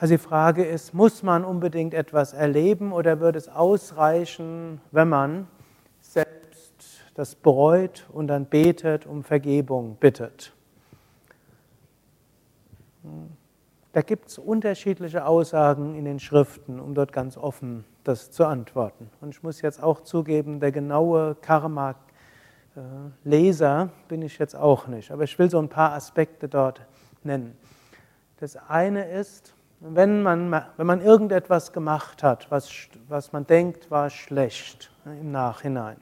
Also die Frage ist, muss man unbedingt etwas erleben oder würde es ausreichen, wenn man selbst das bereut und dann betet, um Vergebung bittet? Da gibt es unterschiedliche Aussagen in den Schriften, um dort ganz offen das zu antworten. Und ich muss jetzt auch zugeben, der genaue Karma-Leser bin ich jetzt auch nicht. Aber ich will so ein paar Aspekte dort nennen. Das eine ist, wenn man, wenn man irgendetwas gemacht hat, was, was man denkt, war schlecht ne, im Nachhinein.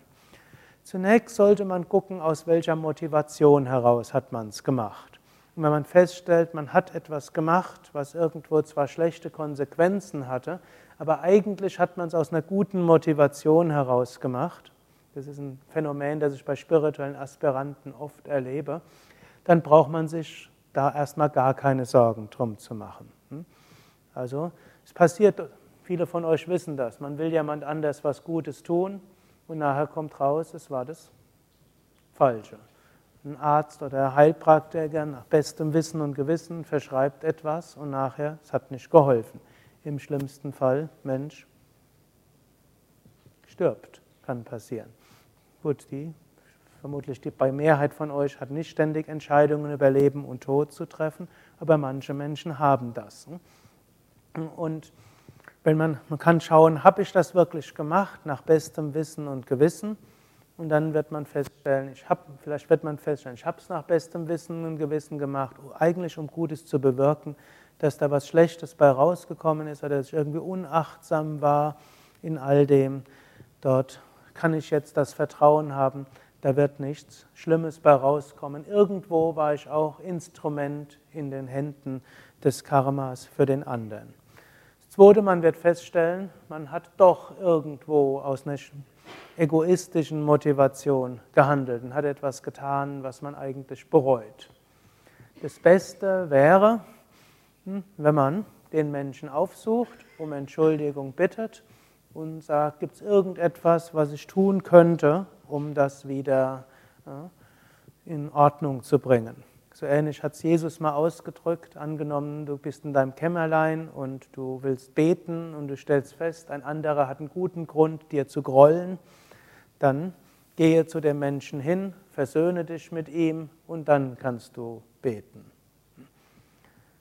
Zunächst sollte man gucken, aus welcher Motivation heraus hat man es gemacht. Und wenn man feststellt, man hat etwas gemacht, was irgendwo zwar schlechte Konsequenzen hatte, aber eigentlich hat man es aus einer guten Motivation heraus gemacht, das ist ein Phänomen, das ich bei spirituellen Aspiranten oft erlebe, dann braucht man sich da erstmal gar keine Sorgen drum zu machen. Also es passiert, viele von euch wissen das, man will jemand anders was Gutes tun und nachher kommt raus, es war das Falsche. Ein Arzt oder Heilpraktiker nach bestem Wissen und Gewissen verschreibt etwas und nachher, es hat nicht geholfen. Im schlimmsten Fall, Mensch stirbt, kann passieren. Gut, die vermutlich die bei Mehrheit von euch hat nicht ständig Entscheidungen über Leben und Tod zu treffen, aber manche Menschen haben das. Und wenn man, man kann schauen, habe ich das wirklich gemacht nach bestem Wissen und Gewissen? Und dann wird man feststellen, ich habe, vielleicht wird man feststellen, ich habe es nach bestem Wissen und Gewissen gemacht, eigentlich um Gutes zu bewirken, dass da was Schlechtes bei rausgekommen ist oder dass ich irgendwie unachtsam war in all dem. Dort kann ich jetzt das Vertrauen haben, da wird nichts Schlimmes bei rauskommen. Irgendwo war ich auch Instrument in den Händen des Karmas für den anderen. Zweite, man wird feststellen, man hat doch irgendwo aus einer egoistischen Motivation gehandelt und hat etwas getan, was man eigentlich bereut. Das Beste wäre, hm, wenn man den Menschen aufsucht, um Entschuldigung bittet und sagt, gibt es irgendetwas, was ich tun könnte, um das wieder in Ordnung zu bringen. So ähnlich hat es Jesus mal ausgedrückt. Angenommen, du bist in deinem Kämmerlein und du willst beten und du stellst fest, ein anderer hat einen guten Grund, dir zu grollen dann gehe zu dem Menschen hin, versöhne dich mit ihm und dann kannst du beten.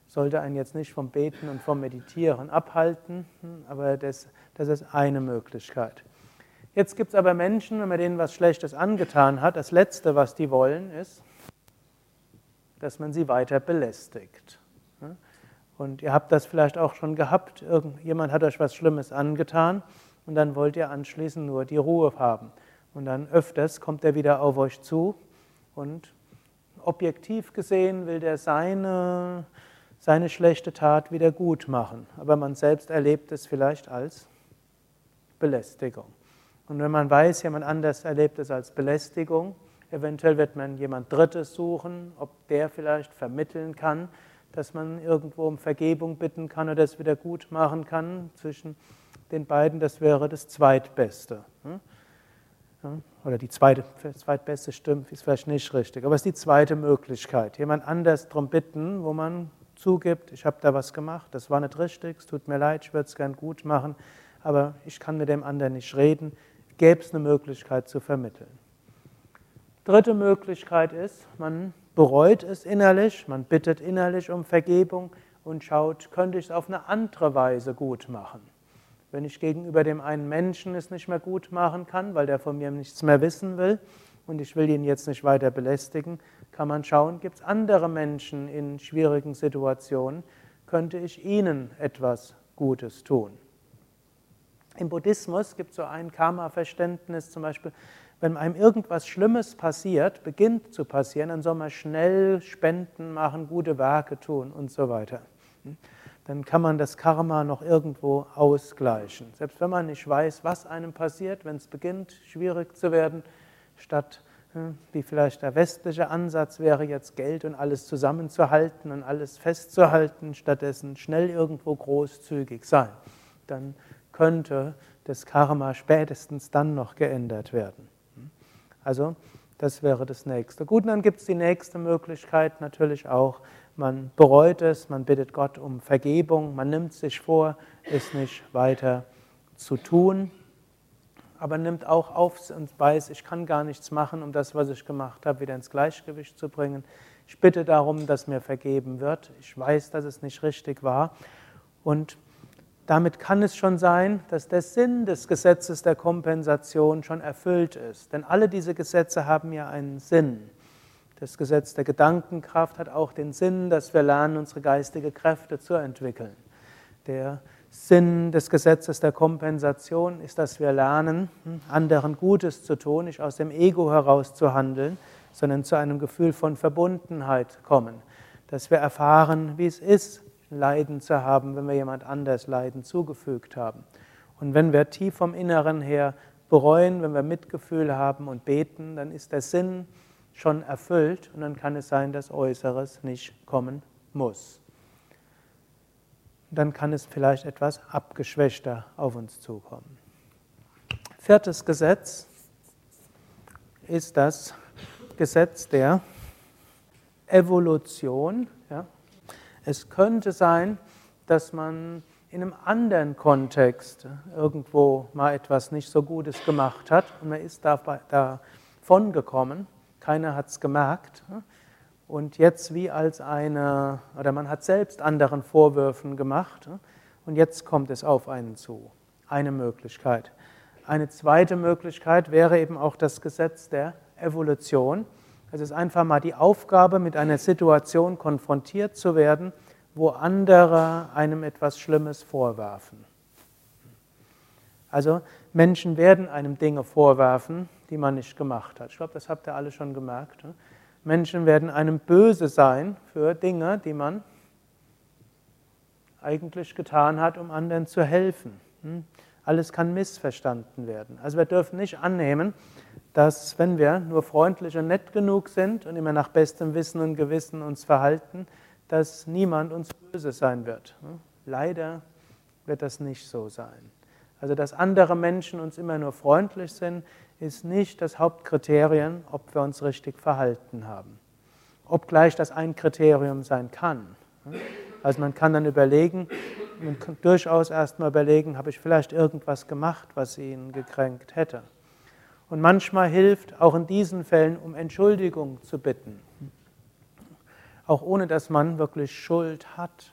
Sollte einen jetzt nicht vom Beten und vom Meditieren abhalten, aber das, das ist eine Möglichkeit. Jetzt gibt es aber Menschen, wenn man denen was Schlechtes angetan hat, das Letzte, was die wollen, ist, dass man sie weiter belästigt. Und ihr habt das vielleicht auch schon gehabt, irgendjemand hat euch was Schlimmes angetan und dann wollt ihr anschließend nur die Ruhe haben. Und dann öfters kommt er wieder auf euch zu und objektiv gesehen will der seine, seine schlechte Tat wieder gut machen. Aber man selbst erlebt es vielleicht als Belästigung. Und wenn man weiß, jemand anders erlebt es als Belästigung, eventuell wird man jemand Drittes suchen, ob der vielleicht vermitteln kann, dass man irgendwo um Vergebung bitten kann oder es wieder gut machen kann zwischen den beiden. Das wäre das Zweitbeste. Hm? Oder die zweite, zweitbeste stimmt, ist vielleicht nicht richtig, aber es ist die zweite Möglichkeit. Jemand anders darum bitten, wo man zugibt, ich habe da was gemacht, das war nicht richtig, es tut mir leid, ich würde es gern gut machen, aber ich kann mit dem anderen nicht reden. Gäbe es eine Möglichkeit zu vermitteln. Dritte Möglichkeit ist, man bereut es innerlich, man bittet innerlich um Vergebung und schaut, könnte ich es auf eine andere Weise gut machen. Wenn ich gegenüber dem einen Menschen es nicht mehr gut machen kann, weil der von mir nichts mehr wissen will und ich will ihn jetzt nicht weiter belästigen, kann man schauen, gibt es andere Menschen in schwierigen Situationen, könnte ich ihnen etwas Gutes tun. Im Buddhismus gibt es so ein Karma-Verständnis, zum Beispiel, wenn einem irgendwas Schlimmes passiert, beginnt zu passieren, dann soll man schnell Spenden machen, gute Werke tun und so weiter dann kann man das Karma noch irgendwo ausgleichen. Selbst wenn man nicht weiß, was einem passiert, wenn es beginnt, schwierig zu werden, statt hm, wie vielleicht der westliche Ansatz wäre, jetzt Geld und alles zusammenzuhalten und alles festzuhalten, stattdessen schnell irgendwo großzügig sein. Dann könnte das Karma spätestens dann noch geändert werden. Also das wäre das nächste. Gut, dann gibt es die nächste Möglichkeit natürlich auch, man bereut es, man bittet Gott um Vergebung, man nimmt sich vor, es nicht weiter zu tun, aber nimmt auch auf und weiß, ich kann gar nichts machen, um das, was ich gemacht habe, wieder ins Gleichgewicht zu bringen. Ich bitte darum, dass mir vergeben wird. Ich weiß, dass es nicht richtig war. Und damit kann es schon sein, dass der Sinn des Gesetzes der Kompensation schon erfüllt ist. Denn alle diese Gesetze haben ja einen Sinn. Das Gesetz der Gedankenkraft hat auch den Sinn, dass wir lernen, unsere geistige Kräfte zu entwickeln. Der Sinn des Gesetzes der Kompensation ist, dass wir lernen, hm, anderen Gutes zu tun, nicht aus dem Ego heraus zu handeln, sondern zu einem Gefühl von Verbundenheit kommen. Dass wir erfahren, wie es ist, Leiden zu haben, wenn wir jemand anders Leiden zugefügt haben. Und wenn wir tief vom Inneren her bereuen, wenn wir Mitgefühl haben und beten, dann ist der Sinn schon erfüllt und dann kann es sein, dass Äußeres nicht kommen muss. Dann kann es vielleicht etwas abgeschwächter auf uns zukommen. Viertes Gesetz ist das Gesetz der Evolution. Es könnte sein, dass man in einem anderen Kontext irgendwo mal etwas nicht so Gutes gemacht hat und man ist davon gekommen keiner hat es gemerkt. Und jetzt wie als eine, oder man hat selbst anderen Vorwürfen gemacht und jetzt kommt es auf einen zu. Eine Möglichkeit. Eine zweite Möglichkeit wäre eben auch das Gesetz der Evolution. Es ist einfach mal die Aufgabe, mit einer Situation konfrontiert zu werden, wo andere einem etwas Schlimmes vorwerfen. Also Menschen werden einem Dinge vorwerfen, die man nicht gemacht hat. Ich glaube, das habt ihr alle schon gemerkt. Ne? Menschen werden einem böse sein für Dinge, die man eigentlich getan hat, um anderen zu helfen. Alles kann missverstanden werden. Also wir dürfen nicht annehmen, dass wenn wir nur freundlich und nett genug sind und immer nach bestem Wissen und Gewissen uns verhalten, dass niemand uns böse sein wird. Leider wird das nicht so sein. Also dass andere Menschen uns immer nur freundlich sind, ist nicht das Hauptkriterium, ob wir uns richtig verhalten haben. Obgleich das ein Kriterium sein kann. Also man kann dann überlegen, man kann durchaus erstmal überlegen, habe ich vielleicht irgendwas gemacht, was ihn gekränkt hätte. Und manchmal hilft auch in diesen Fällen, um Entschuldigung zu bitten. Auch ohne dass man wirklich Schuld hat.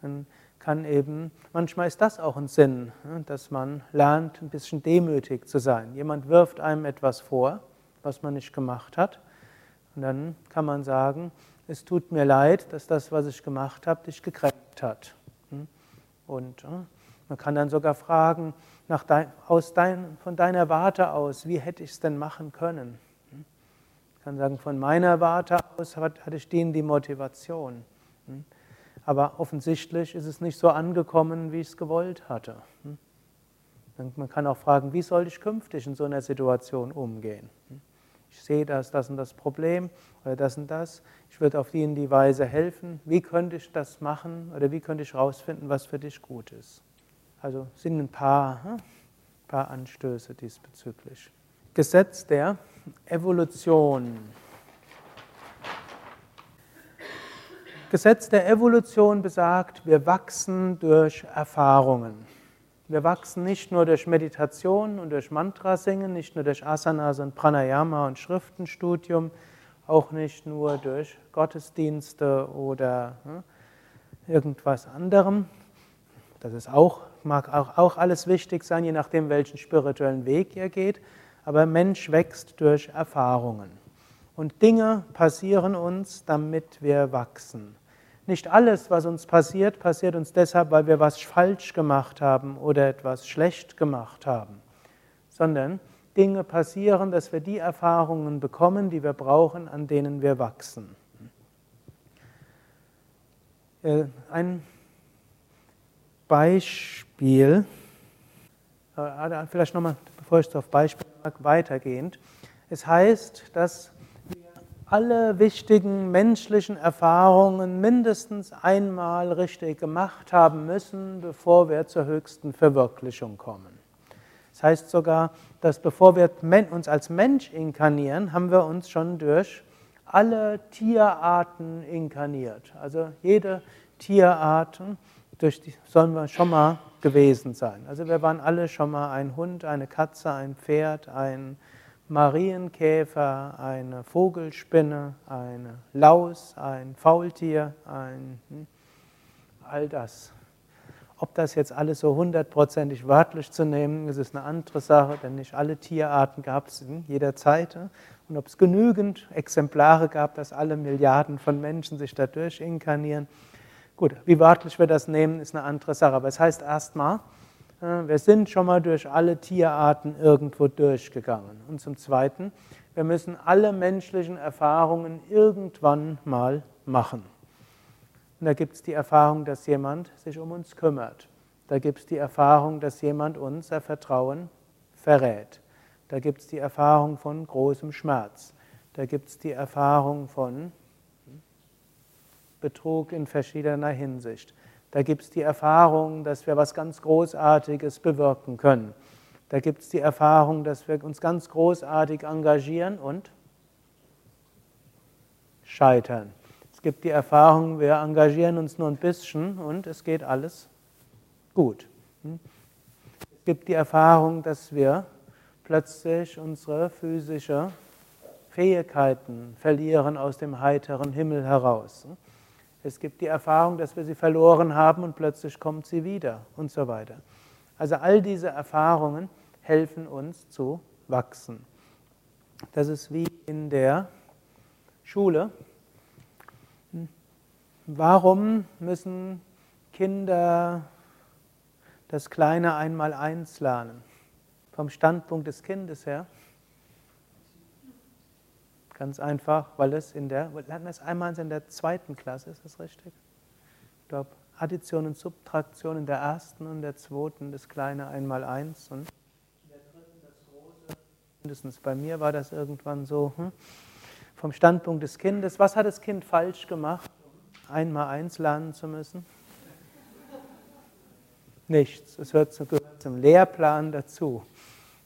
Dann kann eben, manchmal ist das auch ein Sinn, dass man lernt, ein bisschen demütig zu sein. Jemand wirft einem etwas vor, was man nicht gemacht hat. Und dann kann man sagen, es tut mir leid, dass das, was ich gemacht habe, dich gekränkt hat. Und man kann dann sogar fragen, nach dein, aus dein, von deiner Warte aus, wie hätte ich es denn machen können? Ich kann sagen, von meiner Warte aus hatte ich denen die Motivation aber offensichtlich ist es nicht so angekommen, wie ich es gewollt hatte. Hm? Man kann auch fragen, wie soll ich künftig in so einer Situation umgehen? Ich sehe das, das und das Problem oder das und das. Ich würde auf die in die Weise helfen. Wie könnte ich das machen oder wie könnte ich herausfinden, was für dich gut ist? Also sind ein paar, ein hm, paar Anstöße diesbezüglich. Gesetz der Evolution. Gesetz der Evolution besagt, wir wachsen durch Erfahrungen. Wir wachsen nicht nur durch Meditation und durch Mantrasingen, nicht nur durch Asanas und Pranayama und Schriftenstudium, auch nicht nur durch Gottesdienste oder hm, irgendwas anderem. Das ist auch, mag auch, auch alles wichtig sein, je nachdem, welchen spirituellen Weg ihr geht. Aber Mensch wächst durch Erfahrungen. Und Dinge passieren uns, damit wir wachsen. Nicht alles, was uns passiert, passiert uns deshalb, weil wir was falsch gemacht haben oder etwas schlecht gemacht haben, sondern Dinge passieren, dass wir die Erfahrungen bekommen, die wir brauchen, an denen wir wachsen. Äh, ein Beispiel, äh, vielleicht nochmal, bevor ich auf Beispiel weitergehend. Es heißt, dass alle wichtigen menschlichen Erfahrungen mindestens einmal richtig gemacht haben müssen, bevor wir zur höchsten Verwirklichung kommen. Das heißt sogar, dass bevor wir uns als Mensch inkarnieren, haben wir uns schon durch alle Tierarten inkarniert. Also jede Tierart durch die, sollen wir schon mal gewesen sein. Also wir waren alle schon mal ein Hund, eine Katze, ein Pferd, ein Marienkäfer, eine Vogelspinne, eine Laus, ein Faultier, ein hm, all das. Ob das jetzt alles so hundertprozentig wörtlich zu nehmen, ist ist eine andere Sache, denn nicht alle Tierarten gab es in jeder Zeit. Und ob es genügend Exemplare gab, dass alle Milliarden von Menschen sich dadurch inkarnieren. Gut, wie wörtlich wir das nehmen, ist eine andere Sache. Aber es heißt erstmal, wir sind schon mal durch alle Tierarten irgendwo durchgegangen. Und zum Zweiten, wir müssen alle menschlichen Erfahrungen irgendwann mal machen. Und da gibt es die Erfahrung, dass jemand sich um uns kümmert. Da gibt es die Erfahrung, dass jemand unser Vertrauen verrät. Da gibt es die Erfahrung von großem Schmerz. Da gibt es die Erfahrung von Betrug in verschiedener Hinsicht. Da gibt es die Erfahrung, dass wir was ganz Großartiges bewirken können. Da gibt es die Erfahrung, dass wir uns ganz großartig engagieren und scheitern. Es gibt die Erfahrung, wir engagieren uns nur ein bisschen und es geht alles gut. Hm? Es gibt die Erfahrung, dass wir plötzlich unsere physischen Fähigkeiten verlieren aus dem heiteren Himmel heraus. Hm? Es gibt die Erfahrung, dass wir sie verloren haben und plötzlich kommt sie wieder und so weiter. Also all diese Erfahrungen helfen uns zu wachsen. Das ist wie in der Schule. Warum müssen Kinder das kleine Einmaleins lernen? Vom Standpunkt des Kindes her? Ganz einfach, weil es in der, lernen wir es einmal in der zweiten Klasse, ist das richtig? Ich glaube, Addition und Subtraktion in der ersten und der zweiten, das kleine Einmaleins und in der dritten das große. Mindestens bei mir war das irgendwann so. Hm? Vom Standpunkt des Kindes, was hat das Kind falsch gemacht? einmal eins lernen zu müssen? Nichts. Es gehört zum Lehrplan dazu.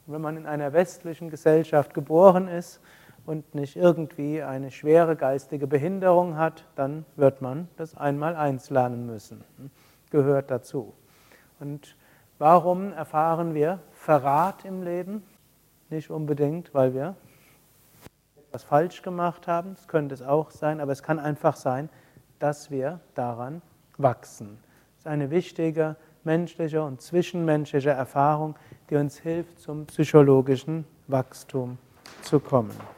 wenn man in einer westlichen Gesellschaft geboren ist und nicht irgendwie eine schwere geistige Behinderung hat, dann wird man das einmal eins lernen müssen. Gehört dazu. Und warum erfahren wir Verrat im Leben? Nicht unbedingt, weil wir etwas falsch gemacht haben. Das könnte es auch sein, aber es kann einfach sein, dass wir daran wachsen. Das ist eine wichtige menschliche und zwischenmenschliche Erfahrung, die uns hilft, zum psychologischen Wachstum zu kommen.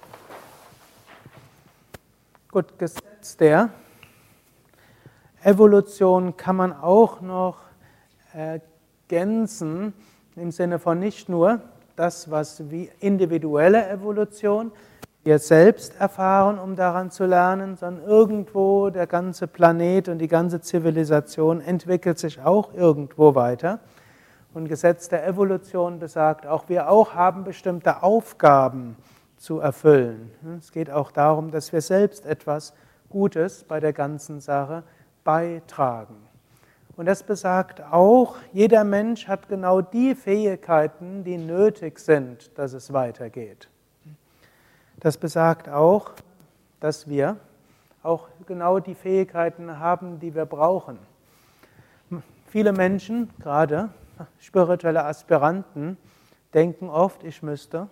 Gut, Gesetz der Evolution kann man auch noch ergänzen im Sinne von nicht nur das, was wie individuelle Evolution, wir selbst erfahren, um daran zu lernen, sondern irgendwo der ganze Planet und die ganze Zivilisation entwickelt sich auch irgendwo weiter. Und Gesetz der Evolution besagt, auch wir auch haben bestimmte Aufgaben zu erfüllen. Es geht auch darum, dass wir selbst etwas Gutes bei der ganzen Sache beitragen. Und das besagt auch, jeder Mensch hat genau die Fähigkeiten, die nötig sind, dass es weitergeht. Das besagt auch, dass wir auch genau die Fähigkeiten haben, die wir brauchen. Viele Menschen, gerade spirituelle Aspiranten, denken oft, ich müsste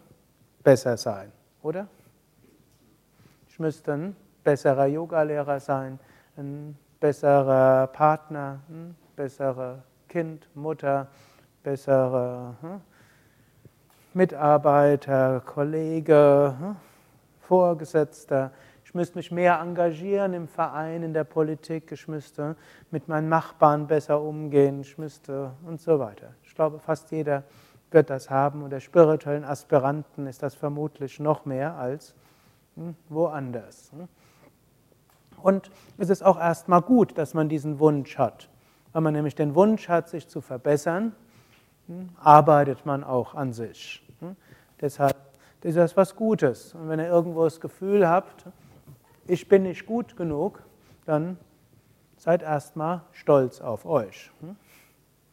besser sein, oder? Ich müsste ein besserer Yogalehrer sein, ein besserer Partner, ein besserer Kind, Mutter, besserer hm, Mitarbeiter, Kollege, hm, Vorgesetzter. Ich müsste mich mehr engagieren im Verein, in der Politik. Ich müsste mit meinen Nachbarn besser umgehen. Ich müsste und so weiter. Ich glaube, fast jeder wird das haben. Und der spirituellen Aspiranten ist das vermutlich noch mehr als hm, woanders. Hm. Und es ist auch erstmal gut, dass man diesen Wunsch hat. Wenn man nämlich den Wunsch hat, sich zu verbessern, hm, arbeitet man auch an sich. Deshalb ist das was Gutes. Und wenn ihr irgendwo das Gefühl habt, ich bin nicht gut genug, dann seid erstmal stolz auf euch.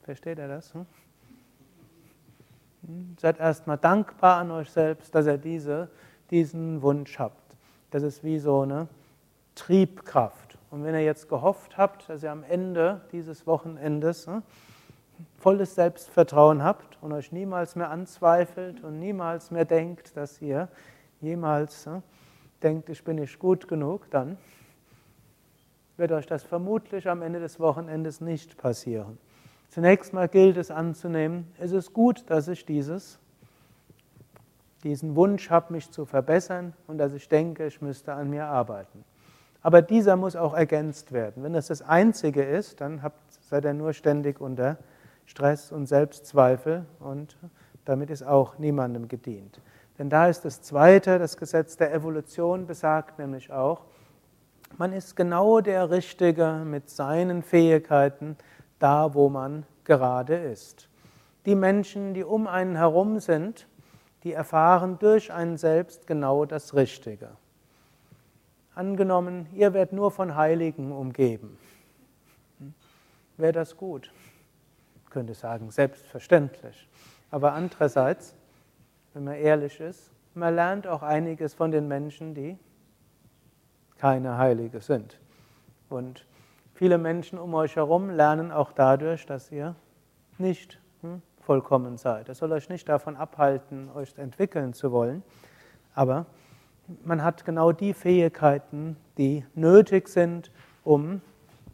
Versteht ihr das? Seid erstmal dankbar an euch selbst, dass ihr diese, diesen Wunsch habt. Das ist wie so eine Triebkraft. Und wenn ihr jetzt gehofft habt, dass ihr am Ende dieses Wochenendes ne, volles Selbstvertrauen habt und euch niemals mehr anzweifelt und niemals mehr denkt, dass ihr jemals ne, denkt, ich bin nicht gut genug, dann wird euch das vermutlich am Ende des Wochenendes nicht passieren. Zunächst mal gilt es anzunehmen, es ist gut, dass ich dieses, diesen Wunsch habe, mich zu verbessern und dass ich denke, ich müsste an mir arbeiten. Aber dieser muss auch ergänzt werden. Wenn das das Einzige ist, dann habt, seid ihr nur ständig unter Stress und Selbstzweifel und damit ist auch niemandem gedient. Denn da ist das Zweite, das Gesetz der Evolution besagt nämlich auch, man ist genau der Richtige mit seinen Fähigkeiten da, wo man gerade ist. Die Menschen, die um einen herum sind, die erfahren durch einen selbst genau das Richtige. Angenommen, ihr werdet nur von Heiligen umgeben. Wäre das gut? Ich könnte sagen, selbstverständlich. Aber andererseits, wenn man ehrlich ist, man lernt auch einiges von den Menschen, die keine Heilige sind. Und viele Menschen um euch herum lernen auch dadurch, dass ihr nicht hm, vollkommen seid. Das soll euch nicht davon abhalten, euch entwickeln zu wollen. Aber man hat genau die Fähigkeiten, die nötig sind, um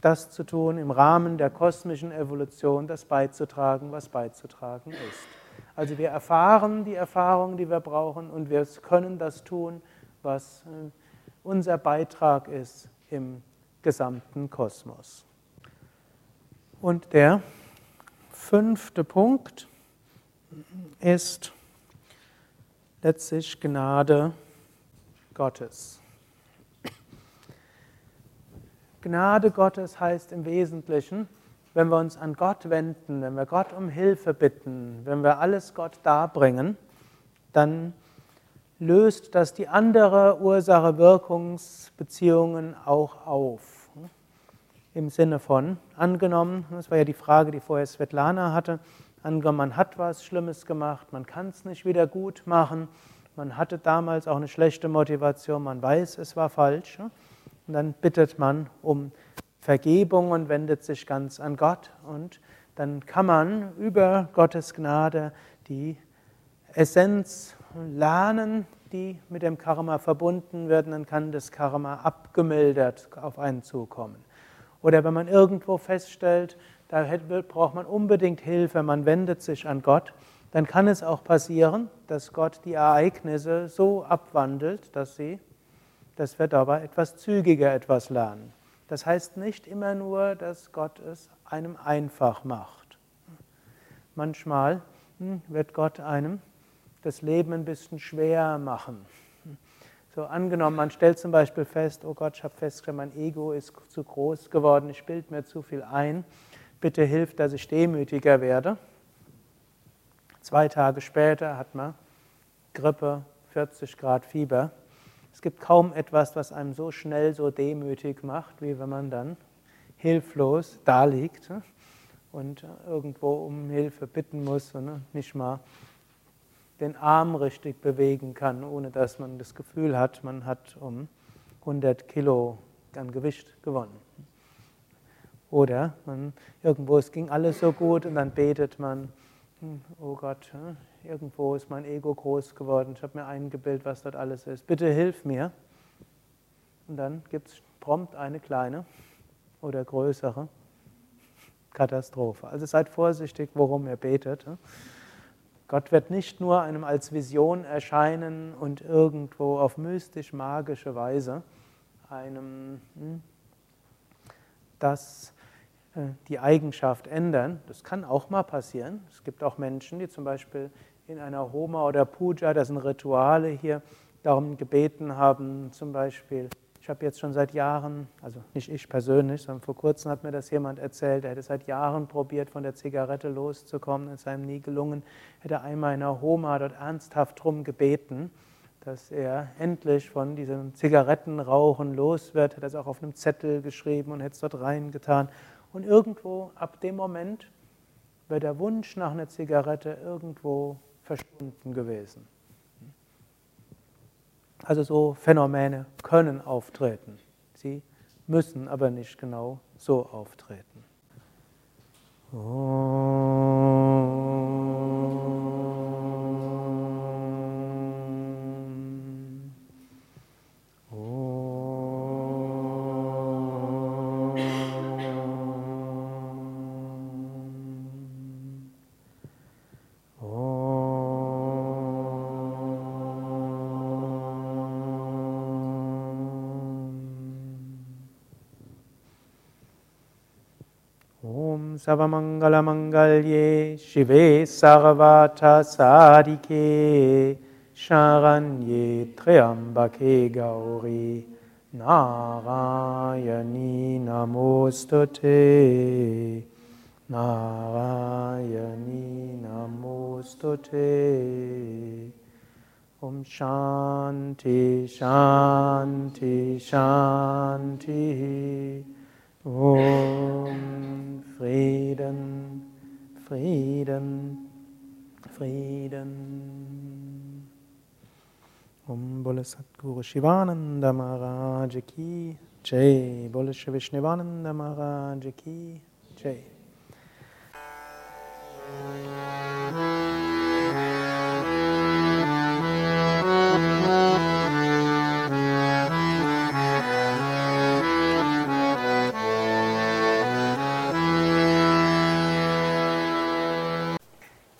das zu tun, im Rahmen der kosmischen Evolution das beizutragen, was beizutragen ist. Also wir erfahren die Erfahrungen, die wir brauchen und wir können das tun, was äh, unser Beitrag ist im gesamten Kosmos. Und der fünfte Punkt ist letztlich Gnade Gottes. Gnade Gottes heißt im Wesentlichen, wenn wir uns an Gott wenden, wenn wir Gott um Hilfe bitten, wenn wir alles Gott darbringen, dann löst das die andere Ursache-Wirkungsbeziehungen auch auf. Im Sinne von, angenommen, das war ja die Frage, die vorher Svetlana hatte, angenommen, man hat was Schlimmes gemacht, man kann es nicht wieder gut machen, man hatte damals auch eine schlechte Motivation, man weiß, es war falsch. Und dann bittet man um Vergebung und wendet sich ganz an Gott. Und dann kann man über Gottes Gnade die Essenz lernen, die mit dem Karma verbunden wird. Dann kann das Karma abgemildert auf einen zukommen. Oder wenn man irgendwo feststellt, da braucht man unbedingt Hilfe, man wendet sich an Gott, dann kann es auch passieren, dass Gott die Ereignisse so abwandelt, dass, sie, dass wir dabei etwas zügiger etwas lernen. Das heißt nicht immer nur, dass Gott es einem einfach macht. Manchmal hm, wird Gott einem das Leben ein bisschen schwer machen. So angenommen, man stellt zum Beispiel fest, oh Gott, ich habe festgestellt, mein Ego ist zu groß geworden, ich bilde mir zu viel ein. Bitte hilf, dass ich demütiger werde. Zwei Tage später hat man Grippe, 40 Grad Fieber. Es gibt kaum etwas, was einem so schnell so demütig macht, wie wenn man dann hilflos da liegt und irgendwo um Hilfe bitten muss und nicht mal den Arm richtig bewegen kann, ohne dass man das Gefühl hat, man hat um 100 Kilo an Gewicht gewonnen. Oder man, irgendwo, es ging alles so gut und dann betet man, hm, oh Gott, irgendwo ist mein Ego groß geworden, ich habe mir eingebildet, was dort alles ist. Bitte hilf mir. Und dann gibt es prompt eine kleine oder größere Katastrophe. Also seid vorsichtig, worum ihr betet. Gott wird nicht nur einem als Vision erscheinen und irgendwo auf mystisch-magische Weise einem hm, das äh, die Eigenschaft ändern. Das kann auch mal passieren. Es gibt auch Menschen, die zum Beispiel in einer Homa oder Puja, das sind Rituale hier, darum gebeten haben, zum Beispiel, ich habe jetzt schon seit Jahren, also nicht ich persönlich, sondern vor kurzem hat mir das jemand erzählt, er hätte seit Jahren probiert, von der Zigarette loszukommen, es sei ihm nie gelungen, hätte einmal in einer Homa dort ernsthaft darum gebeten, dass er endlich von diesem Zigarettenrauchen los wird, hat es auch auf einem Zettel geschrieben und hätte es dort reingetan. Und irgendwo ab dem Moment wäre der Wunsch nach einer Zigarette irgendwo verschwunden gewesen. Also so Phänomene können auftreten. Sie müssen aber nicht genau so auftreten. Savamangalamangalye Shive Sarvata Sadike Sharanye Triambake Gauri Narayani Namostute Narayani Namostute Om Shanti Shanti Shanti Om Frieden, Frieden, Frieden. Om Bole Satguru Shivananda Maharaj Ki Jai. Bole Shri Maharaj Ki Jai.